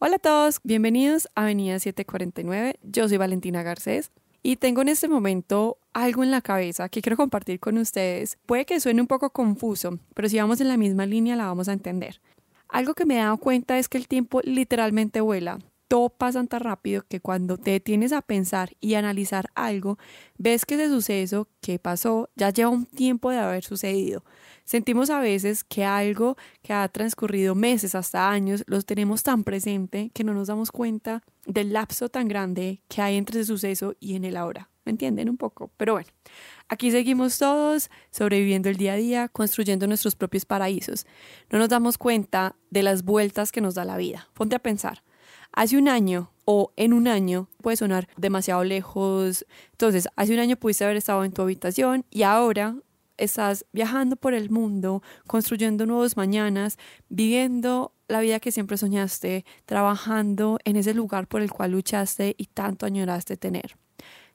Hola a todos, bienvenidos a Avenida 749. Yo soy Valentina Garcés y tengo en este momento algo en la cabeza que quiero compartir con ustedes. Puede que suene un poco confuso, pero si vamos en la misma línea la vamos a entender. Algo que me he dado cuenta es que el tiempo literalmente vuela todo pasa tan rápido que cuando te detienes a pensar y analizar algo, ves que ese suceso que pasó ya lleva un tiempo de haber sucedido. Sentimos a veces que algo que ha transcurrido meses hasta años los tenemos tan presente que no nos damos cuenta del lapso tan grande que hay entre ese suceso y en el ahora. ¿Me entienden un poco? Pero bueno, aquí seguimos todos sobreviviendo el día a día, construyendo nuestros propios paraísos. No nos damos cuenta de las vueltas que nos da la vida. Ponte a pensar hace un año o en un año puede sonar demasiado lejos. Entonces, hace un año pudiste haber estado en tu habitación y ahora estás viajando por el mundo, construyendo nuevos mañanas, viviendo la vida que siempre soñaste, trabajando en ese lugar por el cual luchaste y tanto añoraste tener.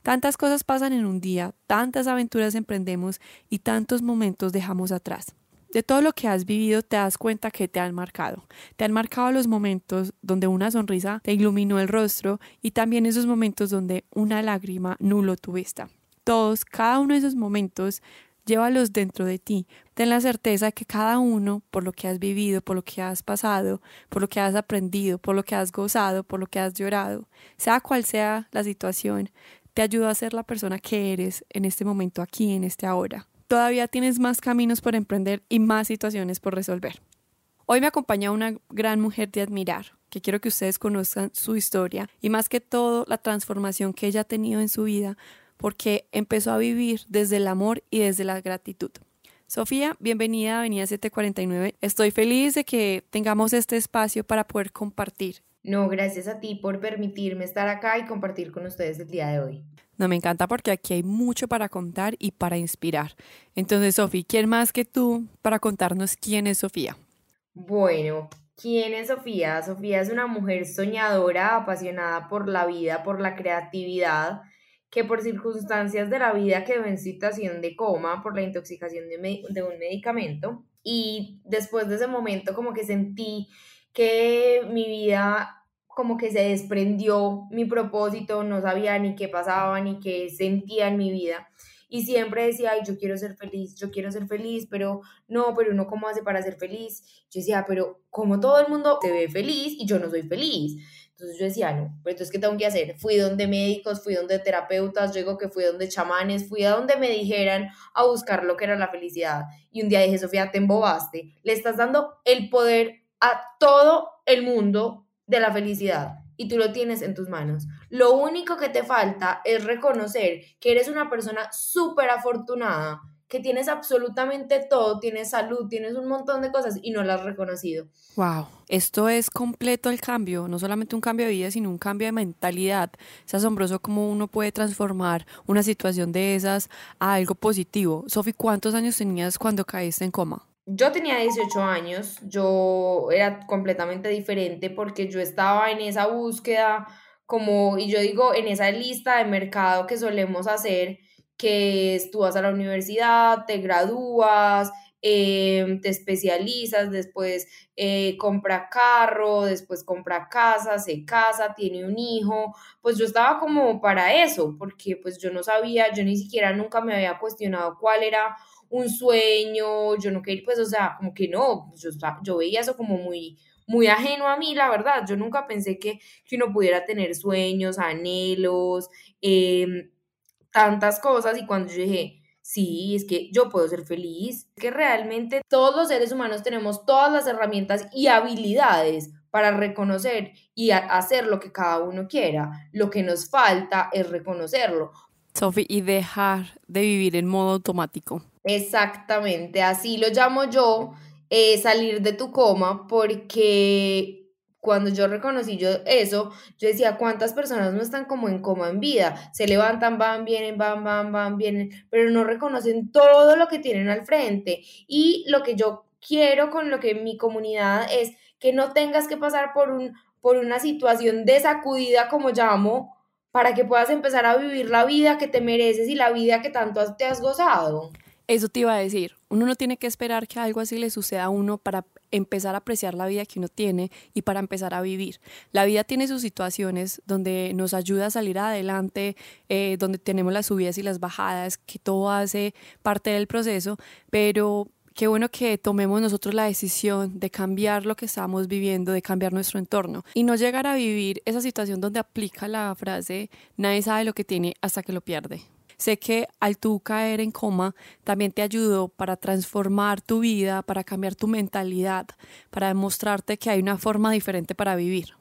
Tantas cosas pasan en un día, tantas aventuras emprendemos y tantos momentos dejamos atrás. De todo lo que has vivido te das cuenta que te han marcado. Te han marcado los momentos donde una sonrisa te iluminó el rostro y también esos momentos donde una lágrima nulo tu vista. Todos, cada uno de esos momentos, llévalos dentro de ti. Ten la certeza de que cada uno, por lo que has vivido, por lo que has pasado, por lo que has aprendido, por lo que has gozado, por lo que has llorado, sea cual sea la situación, te ayuda a ser la persona que eres en este momento aquí, en este ahora todavía tienes más caminos por emprender y más situaciones por resolver. Hoy me acompaña una gran mujer de admirar, que quiero que ustedes conozcan su historia y más que todo la transformación que ella ha tenido en su vida, porque empezó a vivir desde el amor y desde la gratitud. Sofía, bienvenida a Avenida 749. Estoy feliz de que tengamos este espacio para poder compartir. No, gracias a ti por permitirme estar acá y compartir con ustedes el día de hoy. No, me encanta porque aquí hay mucho para contar y para inspirar. Entonces, Sofía, ¿quién más que tú para contarnos quién es Sofía? Bueno, ¿quién es Sofía? Sofía es una mujer soñadora, apasionada por la vida, por la creatividad, que por circunstancias de la vida quedó en situación de coma por la intoxicación de, de un medicamento. Y después de ese momento como que sentí que mi vida como que se desprendió mi propósito, no sabía ni qué pasaba, ni qué sentía en mi vida. Y siempre decía, ay, yo quiero ser feliz, yo quiero ser feliz, pero no, pero uno cómo hace para ser feliz. Yo decía, pero como todo el mundo se ve feliz y yo no soy feliz. Entonces yo decía, no, pero entonces, ¿qué tengo que hacer? Fui donde médicos, fui donde terapeutas, yo digo que fui donde chamanes, fui a donde me dijeran a buscar lo que era la felicidad. Y un día dije, Sofía, te embobaste, le estás dando el poder a todo el mundo de la felicidad y tú lo tienes en tus manos. Lo único que te falta es reconocer que eres una persona súper afortunada, que tienes absolutamente todo, tienes salud, tienes un montón de cosas y no las has reconocido. Wow, esto es completo el cambio, no solamente un cambio de vida, sino un cambio de mentalidad. Es asombroso cómo uno puede transformar una situación de esas a algo positivo. Sofi, ¿cuántos años tenías cuando caíste en coma? Yo tenía 18 años, yo era completamente diferente porque yo estaba en esa búsqueda como, y yo digo, en esa lista de mercado que solemos hacer, que tú vas a la universidad, te gradúas, em, te especializas, después eh, compra carro, después compra casa, se casa, tiene un hijo, pues yo estaba como para eso, porque pues yo no sabía, yo ni siquiera nunca me había cuestionado cuál era un sueño, yo no quería, pues, o sea, como que no, yo, yo veía eso como muy, muy ajeno a mí, la verdad. Yo nunca pensé que, que uno pudiera tener sueños, anhelos, em, tantas cosas. Y cuando yo dije, sí, es que yo puedo ser feliz, que realmente todos los seres humanos tenemos todas las herramientas y habilidades para reconocer y hacer lo que cada uno quiera. Lo que nos falta es reconocerlo. Sophie, y dejar de vivir en modo automático. Exactamente, así lo llamo yo, eh, salir de tu coma, porque cuando yo reconocí yo eso, yo decía, ¿cuántas personas no están como en coma en vida? Se levantan, van, vienen, van, van, van, vienen, pero no reconocen todo lo que tienen al frente. Y lo que yo quiero con lo que mi comunidad es que no tengas que pasar por, un, por una situación de sacudida, como llamo, para que puedas empezar a vivir la vida que te mereces y la vida que tanto te has gozado. Eso te iba a decir, Uno no tiene que esperar que algo así le suceda a uno para empezar a apreciar la vida que uno tiene y para empezar a vivir. La vida tiene sus situaciones donde nos ayuda a salir adelante, eh, donde tenemos las subidas y las bajadas, que todo hace parte del proceso, pero qué bueno que tomemos nosotros la decisión de cambiar lo que estamos viviendo, de cambiar nuestro entorno y no llegar a vivir esa situación donde aplica la frase nadie sabe lo que tiene hasta que lo pierde. Sé que al tú caer en coma también te ayudó para transformar tu vida, para cambiar tu mentalidad, para demostrarte que hay una forma diferente para vivir.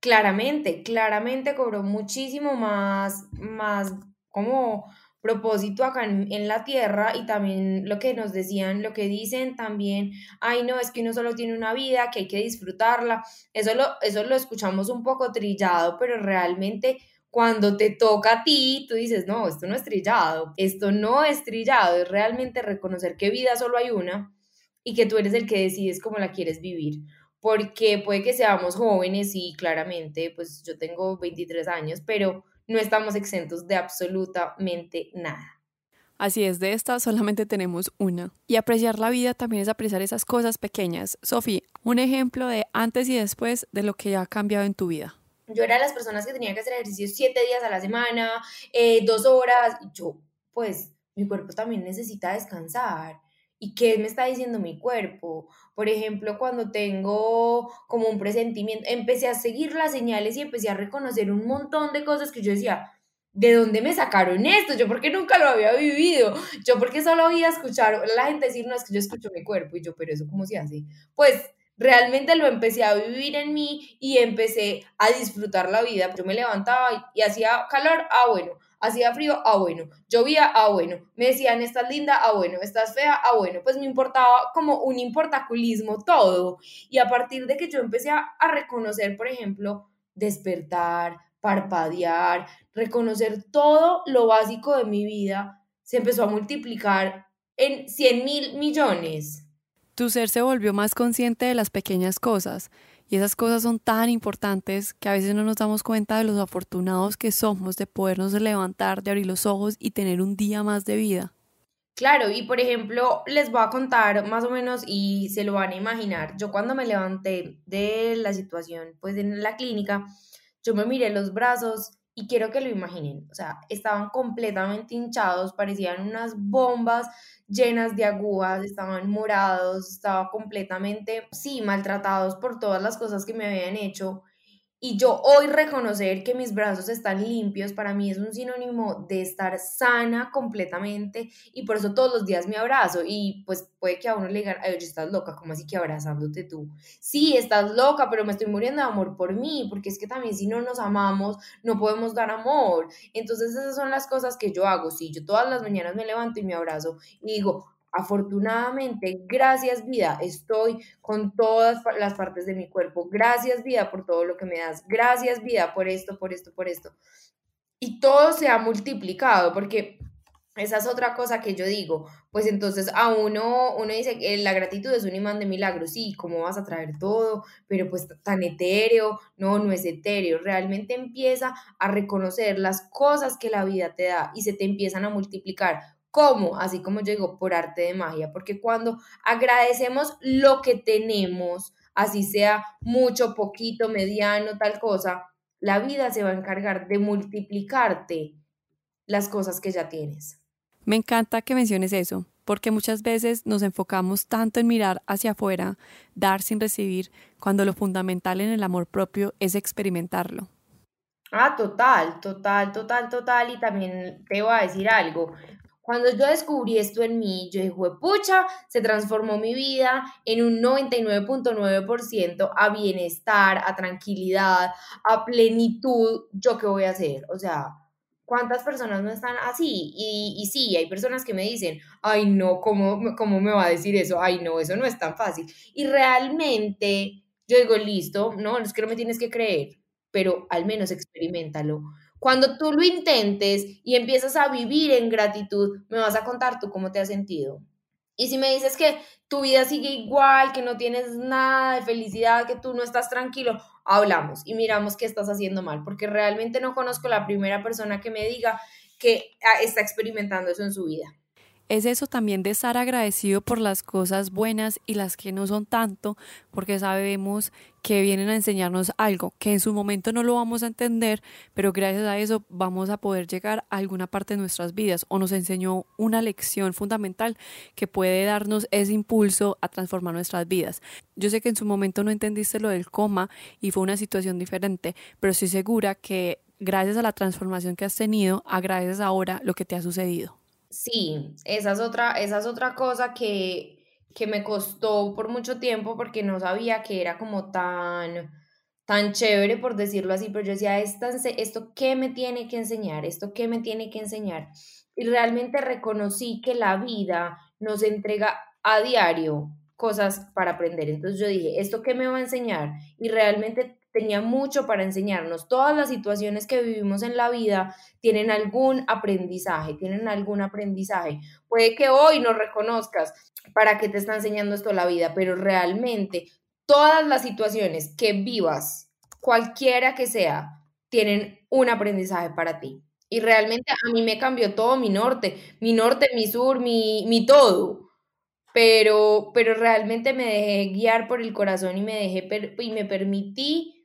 Claramente, claramente cobró muchísimo más, más como propósito acá en, la tierra y también lo que nos decían, lo que dicen también, ay no, es que uno solo tiene una vida, que hay que disfrutarla, eso lo, eso lo escuchamos un poco trillado, pero realmente cuando te toca a ti, tú dices, no, esto no es trillado, esto no es trillado, es realmente reconocer que vida solo hay una y que tú eres el que decides cómo la quieres vivir. Porque puede que seamos jóvenes y claramente, pues yo tengo 23 años, pero no estamos exentos de absolutamente nada. Así es, de esta solamente tenemos una. Y apreciar la vida también es apreciar esas cosas pequeñas. Sofía, un ejemplo de antes y después de lo que ya ha cambiado en tu vida. Yo era de las personas que tenía que hacer ejercicio siete días a la semana, eh, dos horas. Yo, pues, mi cuerpo también necesita descansar. ¿Y qué me está diciendo mi cuerpo? Por ejemplo, cuando tengo como un presentimiento, empecé a seguir las señales y empecé a reconocer un montón de cosas que yo decía, ¿de dónde me sacaron esto? Yo porque nunca lo había vivido, yo porque solo oía escuchar la gente decir, no, es que yo escucho mi cuerpo y yo, pero eso cómo se hace? Pues realmente lo empecé a vivir en mí y empecé a disfrutar la vida. Yo me levantaba y, hacía calor, ah, bueno, hacía frío, ah, bueno, llovía, ah, bueno, me decían, estás linda, ah, bueno, estás fea, ah, bueno, pues me importaba como un importaculismo todo. Y a partir de que yo empecé a, reconocer, por ejemplo, despertar, parpadear, reconocer todo lo básico de mi vida, se empezó a multiplicar en 100 mil millones. Tu ser se volvió más consciente de las pequeñas cosas y esas cosas son tan importantes que a veces no nos damos cuenta de los afortunados que somos de podernos levantar, de abrir los ojos y tener un día más de vida. Claro, y por ejemplo, les voy a contar más o menos y se lo van a imaginar. Yo cuando me levanté de la situación, pues en la clínica, yo me miré los brazos y quiero que lo imaginen. O sea, estaban completamente hinchados, parecían unas bombas llenas de agujas, estaban morados, estaba completamente, sí, maltratados por todas las cosas que me habían hecho. Y yo hoy reconocer que mis brazos están limpios para mí es un sinónimo de estar sana completamente y por eso todos los días me abrazo y pues puede que a uno le digan, ay, oye, estás loca, ¿cómo así que abrazándote tú? Sí, estás loca, pero me estoy muriendo de amor por mí, porque es que también si no nos amamos, no podemos dar amor. Entonces esas son las cosas que yo hago, sí, yo todas las mañanas me levanto y me abrazo y digo, Afortunadamente, gracias vida, estoy con todas las partes de mi cuerpo. Gracias vida por todo lo que me das. Gracias vida por esto, por esto, por esto. Y todo se ha multiplicado porque esa es otra cosa que yo digo. Pues entonces a uno, uno dice que la gratitud es un imán de milagros. Sí, ¿cómo vas a traer todo? Pero pues tan etéreo. No, no es etéreo. Realmente empieza a reconocer las cosas que la vida te da y se te empiezan a multiplicar ¿Cómo? Así como digo, por arte de magia, porque cuando agradecemos lo que tenemos, así sea mucho, poquito, mediano, tal cosa, la vida se va a encargar de multiplicarte las cosas que ya tienes. Me encanta que menciones eso, porque muchas veces nos enfocamos tanto en mirar hacia afuera, dar sin recibir, cuando lo fundamental en el amor propio es experimentarlo. Ah, total, total, total, total. Y también te voy a decir algo. Cuando yo descubrí esto en mí, yo dije, pucha, se transformó mi vida en un 99.9% a bienestar, a tranquilidad, a plenitud. ¿Yo qué voy a hacer? O sea, ¿cuántas personas no están así? Y, y sí, hay personas que me dicen, ay, no, ¿cómo, ¿cómo me va a decir eso? Ay, no, eso no es tan fácil. Y realmente yo digo, listo, no, es que no me tienes que creer, pero al menos experimentalo cuando tú lo intentes y empiezas a vivir en gratitud, me vas a contar tú cómo te has sentido. Y si me dices que tu vida sigue igual, que no tienes nada de felicidad, que tú no estás tranquilo, hablamos y miramos qué estás haciendo mal, porque realmente no conozco la primera persona que me diga que ah, está experimentando eso en su vida. Es eso también de estar agradecido por las cosas buenas y las que no son tanto, porque sabemos que vienen a enseñarnos algo, que en su momento no lo vamos a entender, pero gracias a eso vamos a poder llegar a alguna parte de nuestras vidas o nos enseñó una lección fundamental que puede darnos ese impulso a transformar nuestras vidas. Yo sé que en su momento no entendiste lo del coma y fue una situación diferente, pero estoy segura que gracias a la transformación que has tenido, agradeces ahora lo que te ha sucedido. Sí, esa es otra, esa es otra cosa que, que me costó por mucho tiempo porque no sabía que era como tan, tan chévere, por decirlo así, pero yo decía, ¿esto qué me tiene que enseñar? ¿Esto qué me tiene que enseñar? Y realmente reconocí que la vida nos entrega a diario cosas para aprender. Entonces yo dije, ¿esto qué me va a enseñar? Y realmente tenía mucho para enseñarnos. Todas las situaciones que vivimos en la vida tienen algún aprendizaje, tienen algún aprendizaje. Puede que hoy no reconozcas para qué te está enseñando esto la vida, pero realmente todas las situaciones que vivas, cualquiera que sea, tienen un aprendizaje para ti. Y realmente a mí me cambió todo mi norte, mi norte, mi sur, mi, mi todo pero, pero realmente me dejé guiar por el corazón y me dejé y me permití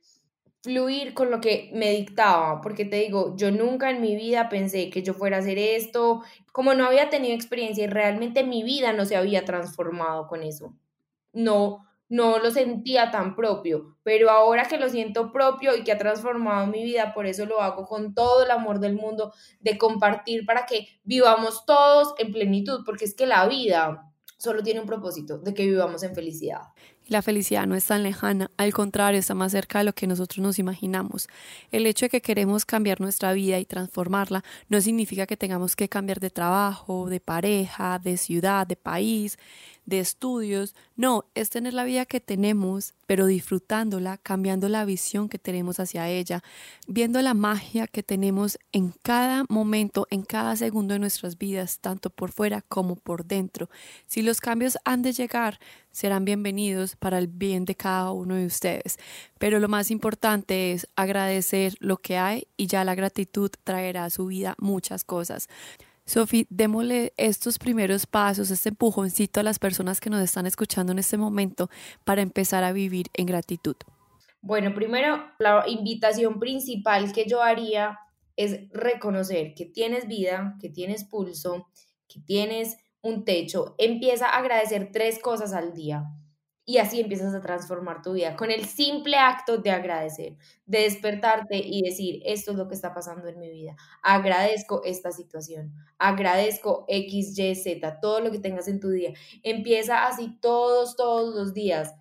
fluir con lo que me dictaba, porque te digo, yo nunca en mi vida pensé que yo fuera a hacer esto, como no había tenido experiencia y realmente mi vida no se había transformado con eso. No, no lo sentía tan propio, pero ahora que lo siento propio y que ha transformado mi vida, por eso lo hago con todo el amor del mundo de compartir para que vivamos todos en plenitud, porque es que la vida solo tiene un propósito, de que vivamos en felicidad. La felicidad no es tan lejana, al contrario, está más cerca de lo que nosotros nos imaginamos. El hecho de que queremos cambiar nuestra vida y transformarla no significa que tengamos que cambiar de trabajo, de pareja, de ciudad, de país, de estudios. No, es tener la vida que tenemos, pero disfrutándola, cambiando la visión que tenemos hacia ella, viendo la magia que tenemos en cada momento, en cada segundo de nuestras vidas, tanto por fuera como por dentro. Si los cambios han de llegar, serán bienvenidos para el bien de cada uno de ustedes. Pero lo más importante es agradecer lo que hay y ya la gratitud traerá a su vida muchas cosas. Sofi, démosle estos primeros pasos, este empujoncito a las personas que nos están escuchando en este momento para empezar a vivir en gratitud. Bueno, primero, la invitación principal que yo haría es reconocer que tienes vida, que tienes pulso, que tienes un techo. Empieza a agradecer tres cosas al día y así empiezas a transformar tu vida con el simple acto de agradecer, de despertarte y decir, esto es lo que está pasando en mi vida, agradezco esta situación, agradezco X, Y, Z, todo lo que tengas en tu día. Empieza así todos, todos los días.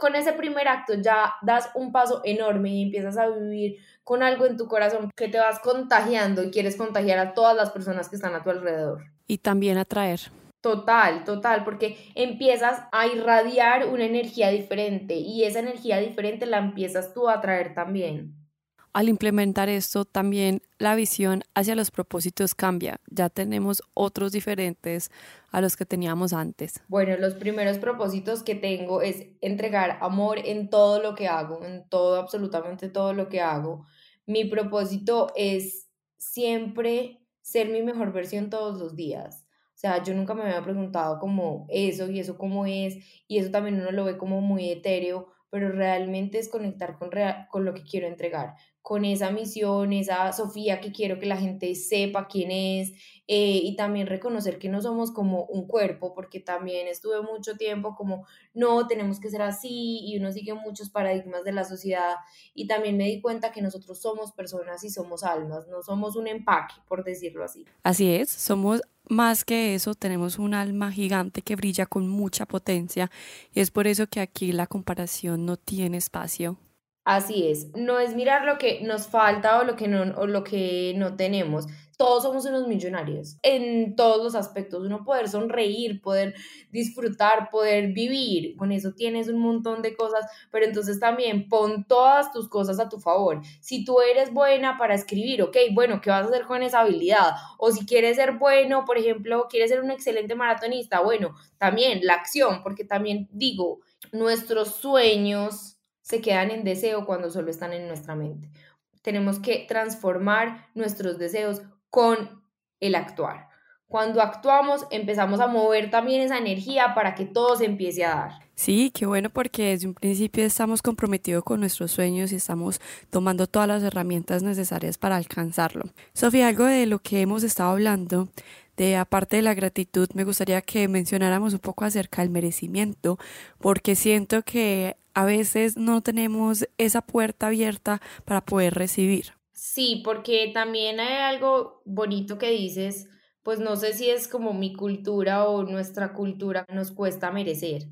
con ese primer acto ya das un paso enorme y empiezas a vivir con algo en tu corazón que te vas contagiando y quieres contagiar a todas las personas que están a tu alrededor. Y también atraer Total, total, porque empiezas a irradiar una energía diferente y esa energía diferente la empiezas tú a traer también. Al implementar esto, también la visión hacia los propósitos cambia. Ya tenemos otros diferentes a los que teníamos antes. Bueno, los primeros propósitos que tengo es entregar amor en todo lo que hago, en todo, absolutamente todo lo que hago. Mi propósito es siempre ser mi mejor versión todos los días o sea, yo nunca me había preguntado como eso y eso cómo es, y eso también uno lo ve como muy etéreo, pero realmente es conectar con, con lo que quiero entregar, con esa misión, esa Sofía que quiero que la gente sepa quién es, eh, y también reconocer que no somos como un cuerpo, porque también estuve mucho tiempo como, no, tenemos que ser así, y uno sigue muchos paradigmas de la sociedad, y también me di cuenta que nosotros somos personas y somos almas, no somos un empaque, por decirlo así. Así es, somos más que eso, tenemos un alma gigante que brilla con mucha potencia, y es por eso que aquí la comparación no tiene espacio. Así es, no es mirar lo que nos falta o lo que no, o lo que no tenemos. Todos somos unos millonarios en todos los aspectos. Uno poder sonreír, poder disfrutar, poder vivir. Con eso tienes un montón de cosas, pero entonces también pon todas tus cosas a tu favor. Si tú eres buena para escribir, ok, bueno, ¿qué vas a hacer con esa habilidad? O si quieres ser bueno, por ejemplo, quieres ser un excelente maratonista, bueno, también la acción, porque también digo, nuestros sueños se quedan en deseo cuando solo están en nuestra mente. Tenemos que transformar nuestros deseos con el actuar, cuando actuamos empezamos a mover también esa energía para que todo se empiece a dar. Sí, qué bueno porque desde un principio estamos comprometidos con nuestros sueños y estamos tomando todas las herramientas necesarias para alcanzarlo. Sofía, algo de lo que hemos estado hablando, de aparte de la gratitud, me gustaría que mencionáramos un poco acerca del merecimiento, porque siento que a veces no tenemos esa puerta abierta para poder recibir. Sí, porque también hay algo bonito que dices pues no sé si es como mi cultura o nuestra cultura, nos cuesta merecer,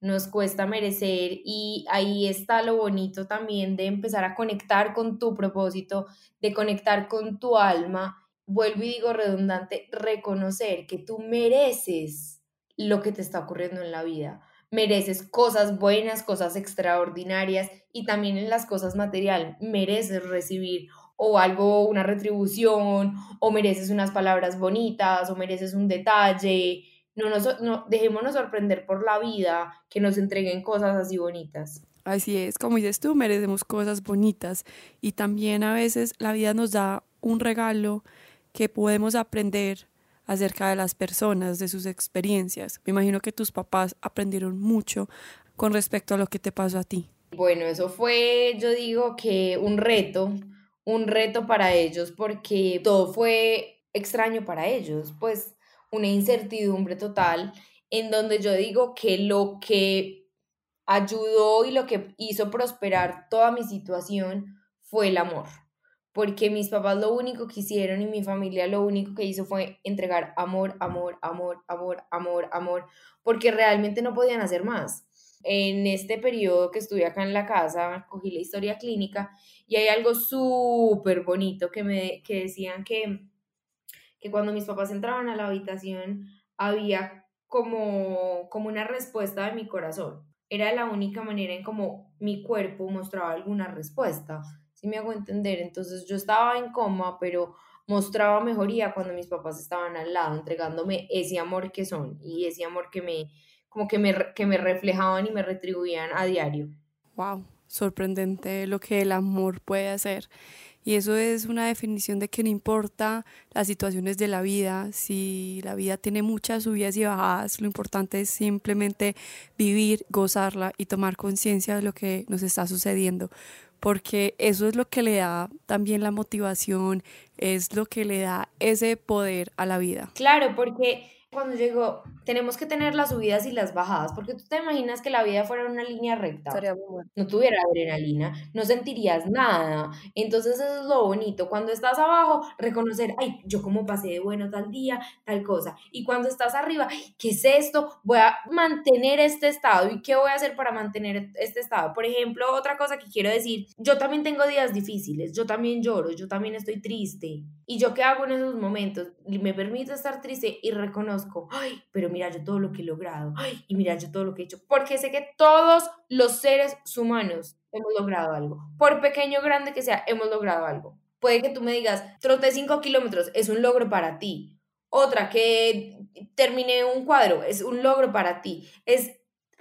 nos cuesta merecer y ahí está lo bonito también de empezar a conectar con tu propósito, de conectar con tu alma. Vuelvo y digo redundante, reconocer que tú mereces lo que te está ocurriendo en la vida. Mereces cosas buenas, cosas extraordinarias y también en las cosas materiales. Mereces recibir o algo, una retribución, o mereces unas palabras bonitas, o mereces un detalle. No, nos, no dejémonos sorprender por la vida, que nos entreguen cosas así bonitas. Así es, como dices tú, merecemos cosas bonitas y también a veces la vida nos da un regalo que podemos aprender acerca de las personas, de sus experiencias. Me imagino que tus papás aprendieron mucho con respecto a lo que te pasó a ti. Bueno, eso fue, yo digo que un reto, un reto para ellos porque todo fue extraño para ellos, pues una incertidumbre total en donde yo digo que lo que ayudó y lo que hizo prosperar toda mi situación fue el amor, porque mis papás lo único que hicieron y mi familia lo único que hizo fue entregar amor, amor, amor, amor, amor, amor, porque realmente no podían hacer más. En este periodo que estuve acá en la casa, cogí la historia clínica y hay algo súper bonito que me que decían que, que cuando mis papás entraban a la habitación había como, como una respuesta de mi corazón. Era la única manera en como mi cuerpo mostraba alguna respuesta. Si me hago entender, entonces yo estaba en coma, pero mostraba mejoría cuando mis papás estaban al lado, entregándome ese amor que son y ese amor que me, como que me, que me reflejaban y me retribuían a diario. Wow, sorprendente lo que el amor puede hacer. Y eso es una definición de que no importa las situaciones de la vida, si la vida tiene muchas subidas y bajadas, lo importante es simplemente vivir, gozarla y tomar conciencia de lo que nos está sucediendo, porque eso es lo que le da también la motivación, es lo que le da ese poder a la vida. Claro, porque cuando llegó, tenemos que tener las subidas y las bajadas, porque tú te imaginas que la vida fuera una línea recta, no tuviera adrenalina, no sentirías nada. Entonces eso es lo bonito, cuando estás abajo, reconocer, ay, yo como pasé de bueno tal día, tal cosa. Y cuando estás arriba, ¿qué es esto? Voy a mantener este estado y qué voy a hacer para mantener este estado. Por ejemplo, otra cosa que quiero decir, yo también tengo días difíciles, yo también lloro, yo también estoy triste. ¿Y yo qué hago en esos momentos? Me permito estar triste y reconozco, pero mira yo todo lo que he logrado, y mira yo todo lo que he hecho, porque sé que todos los seres humanos hemos logrado algo, por pequeño o grande que sea, hemos logrado algo. Puede que tú me digas, trote 5 kilómetros, es un logro para ti. Otra, que terminé un cuadro, es un logro para ti. Es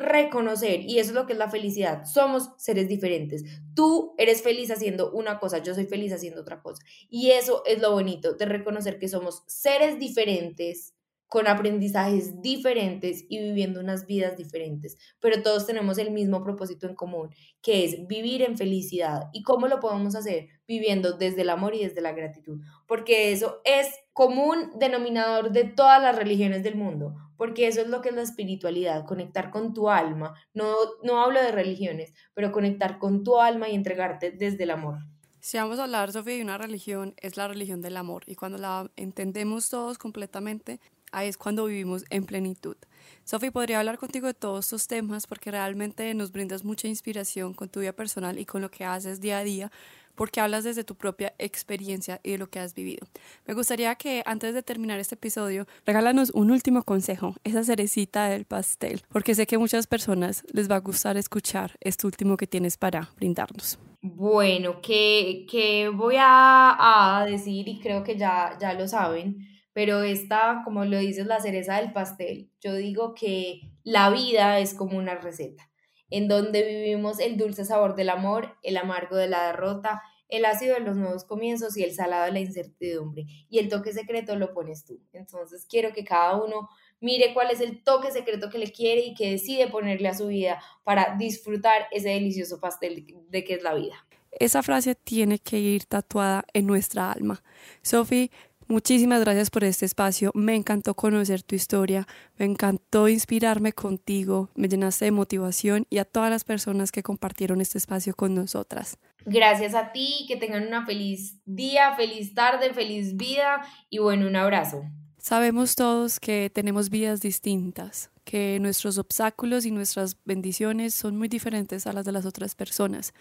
reconocer, y eso es lo que es la felicidad, somos seres diferentes. Tú eres feliz haciendo una cosa, yo soy feliz haciendo otra cosa. Y eso es lo bonito de reconocer que somos seres diferentes con aprendizajes diferentes y viviendo unas vidas diferentes, pero todos tenemos el mismo propósito en común, que es vivir en felicidad. ¿Y cómo lo podemos hacer? Viviendo desde el amor y desde la gratitud, porque eso es común denominador de todas las religiones del mundo, porque eso es lo que es la espiritualidad, conectar con tu alma. No, no hablo de religiones, pero conectar con tu alma y entregarte desde el amor. Si vamos a hablar, Sofía, de una religión, es la religión del amor. Y cuando la entendemos todos completamente, ahí es cuando vivimos en plenitud. Sofi, podría hablar contigo de todos estos temas porque realmente nos brindas mucha inspiración con tu vida personal y con lo que haces día a día, porque hablas desde tu propia experiencia y de lo que has vivido. Me gustaría que antes de terminar este episodio, regálanos un último consejo, esa cerecita del pastel, porque sé que muchas personas les va a gustar escuchar este último que tienes para brindarnos. Bueno, que, que voy a, a decir y creo que ya, ya lo saben pero esta, como lo dices, la cereza del pastel. Yo digo que la vida es como una receta, en donde vivimos el dulce sabor del amor, el amargo de la derrota, el ácido de los nuevos comienzos y el salado de la incertidumbre. Y el toque secreto lo pones tú. Entonces quiero que cada uno mire cuál es el toque secreto que le quiere y que decide ponerle a su vida para disfrutar ese delicioso pastel de que es la vida. Esa frase tiene que ir tatuada en nuestra alma. Sophie, Muchísimas gracias por este espacio. Me encantó conocer tu historia, me encantó inspirarme contigo, me llenaste de motivación y a todas las personas que compartieron este espacio con nosotras. Gracias a ti, que tengan una feliz día, feliz tarde, feliz vida y bueno, un abrazo. Sabemos todos que tenemos vidas distintas, que nuestros obstáculos y nuestras bendiciones son muy diferentes a las de las otras personas,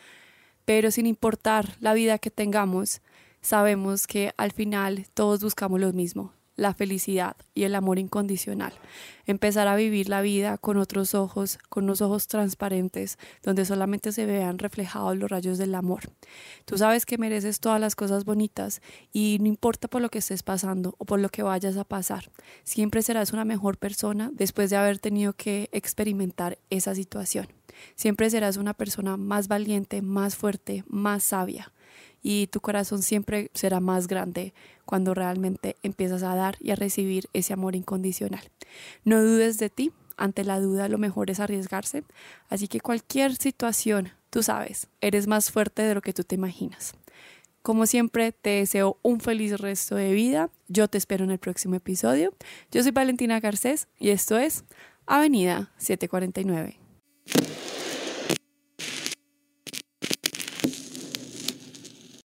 pero sin importar la vida que tengamos, sabemos que al final todos buscamos lo mismo, la felicidad y el amor incondicional. Empezar a vivir la vida con otros ojos, con unos ojos transparentes, donde solamente se vean reflejados los rayos del amor. Tú sabes que mereces todas las cosas bonitas y no importa por lo que estés pasando o por lo que vayas a pasar, siempre serás una mejor persona después de haber tenido que experimentar esa situación. Siempre serás una persona más valiente, más fuerte, más sabia y tu corazón siempre será más grande cuando realmente empiezas a dar y a recibir ese amor incondicional. No dudes de ti, ante la duda lo mejor es arriesgarse, así que cualquier situación, tú sabes, eres más fuerte de lo que tú te imaginas. Como siempre, te deseo un feliz resto de vida. Yo te espero en el próximo episodio. Yo soy Valentina Garcés y esto es Avenida 749.